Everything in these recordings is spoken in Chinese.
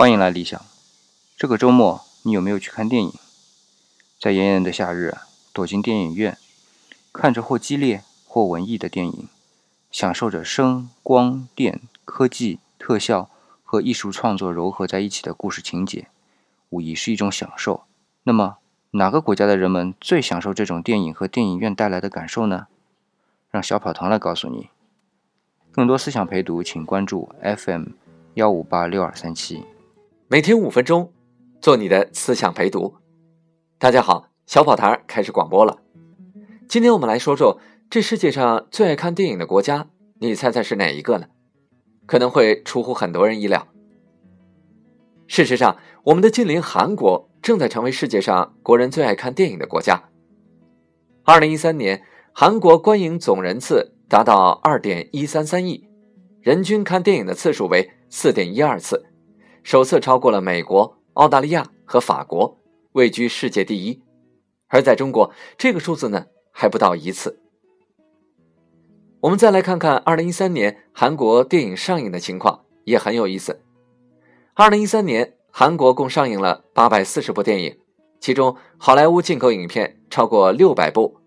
欢迎来理想。这个周末你有没有去看电影？在炎炎的夏日，躲进电影院，看着或激烈或文艺的电影，享受着声光电科技特效和艺术创作糅合在一起的故事情节，无疑是一种享受。那么，哪个国家的人们最享受这种电影和电影院带来的感受呢？让小跑堂来告诉你。更多思想陪读，请关注 FM 幺五八六二三七。每天五分钟，做你的思想陪读。大家好，小跑堂开始广播了。今天我们来说说这世界上最爱看电影的国家，你猜猜是哪一个呢？可能会出乎很多人意料。事实上，我们的近邻韩国正在成为世界上国人最爱看电影的国家。二零一三年，韩国观影总人次达到二点一三三亿，人均看电影的次数为四点一二次。首次超过了美国、澳大利亚和法国，位居世界第一。而在中国，这个数字呢还不到一次。我们再来看看2013年韩国电影上映的情况，也很有意思。2013年，韩国共上映了840部电影，其中好莱坞进口影片超过600部，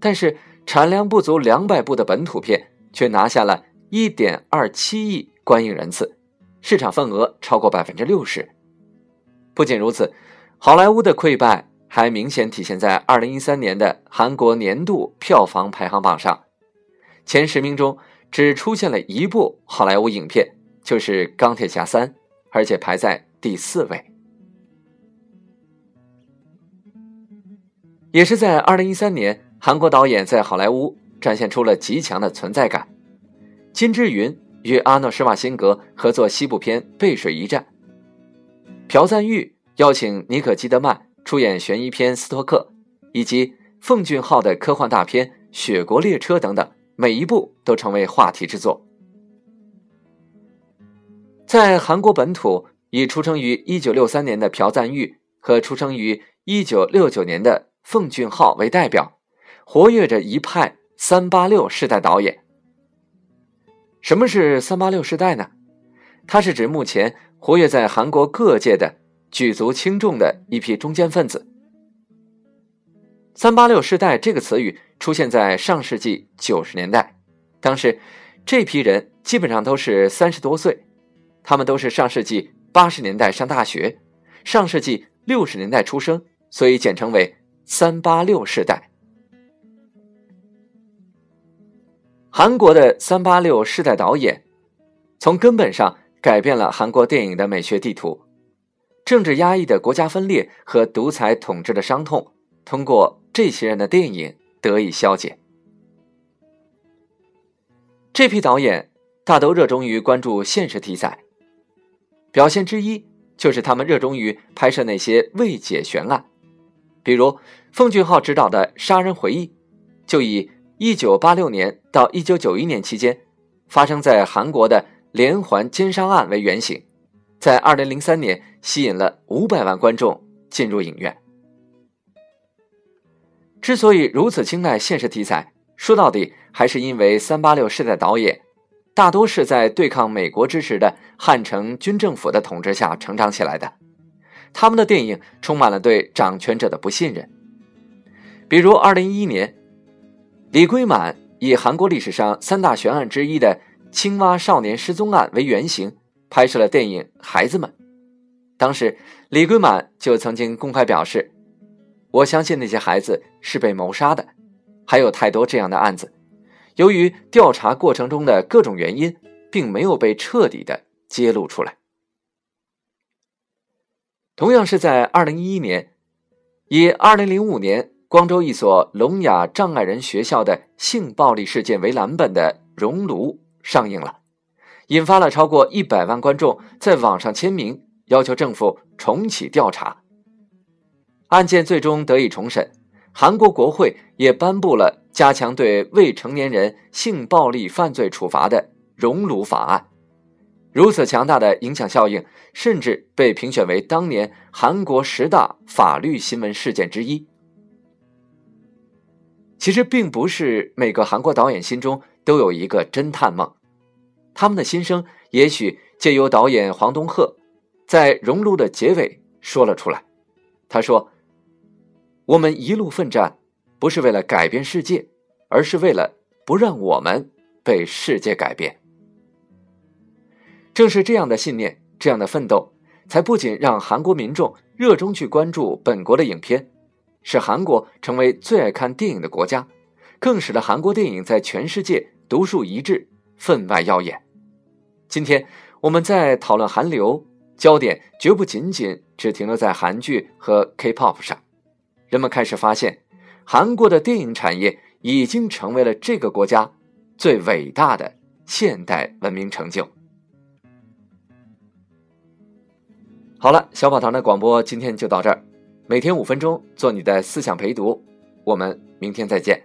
但是产量不足200部的本土片却拿下了1.27亿观影人次。市场份额超过百分之六十。不仅如此，好莱坞的溃败还明显体现在二零一三年的韩国年度票房排行榜上，前十名中只出现了一部好莱坞影片，就是《钢铁侠三》，而且排在第四位。也是在二零一三年，韩国导演在好莱坞展现出了极强的存在感，金智云。与阿诺·施瓦辛格合作西部片《背水一战》，朴赞玉邀请尼可基德曼出演悬疑片《斯托克》，以及奉俊昊的科幻大片《雪国列车》等等，每一部都成为话题之作。在韩国本土，以出生于1963年的朴赞玉和出生于1969年的奉俊昊为代表，活跃着一派“三八六”世代导演。什么是三八六世代呢？它是指目前活跃在韩国各界的举足轻重的一批中坚分子。三八六世代这个词语出现在上世纪九十年代，当时这批人基本上都是三十多岁，他们都是上世纪八十年代上大学，上世纪六十年代出生，所以简称为三八六世代。韩国的三八六世代导演，从根本上改变了韩国电影的美学地图。政治压抑的国家分裂和独裁统治的伤痛，通过这些人的电影得以消解。这批导演大都热衷于关注现实题材，表现之一就是他们热衷于拍摄那些未解悬案，比如奉俊昊执导的《杀人回忆》，就以。一九八六年到一九九一年期间，发生在韩国的连环奸杀案为原型，在二零零三年吸引了五百万观众进入影院。之所以如此青睐现实题材，说到底还是因为三八六世代导演大多是在对抗美国支持的汉城军政府的统治下成长起来的，他们的电影充满了对掌权者的不信任，比如二零一一年。李圭满以韩国历史上三大悬案之一的青蛙少年失踪案为原型，拍摄了电影《孩子们》。当时，李圭满就曾经公开表示：“我相信那些孩子是被谋杀的，还有太多这样的案子，由于调查过程中的各种原因，并没有被彻底的揭露出来。”同样是在二零一一年，以二零零五年。光州一所聋哑障碍人学校的性暴力事件为蓝本的《熔炉》上映了，引发了超过一百万观众在网上签名，要求政府重启调查。案件最终得以重审，韩国国会也颁布了加强对未成年人性暴力犯罪处罚的《熔炉法案》。如此强大的影响效应，甚至被评选为当年韩国十大法律新闻事件之一。其实并不是每个韩国导演心中都有一个侦探梦，他们的心声也许借由导演黄东赫、在熔炉的结尾说了出来。他说：“我们一路奋战，不是为了改变世界，而是为了不让我们被世界改变。”正是这样的信念，这样的奋斗，才不仅让韩国民众热衷去关注本国的影片，使韩国成为最爱看电影的国家，更使得韩国电影在全世界独树一帜，分外耀眼。今天我们在讨论韩流，焦点绝不仅仅只停留在韩剧和 K-pop 上。人们开始发现，韩国的电影产业已经成为了这个国家最伟大的现代文明成就。好了，小跑堂的广播今天就到这儿，每天五分钟，做你的思想陪读，我们明天再见。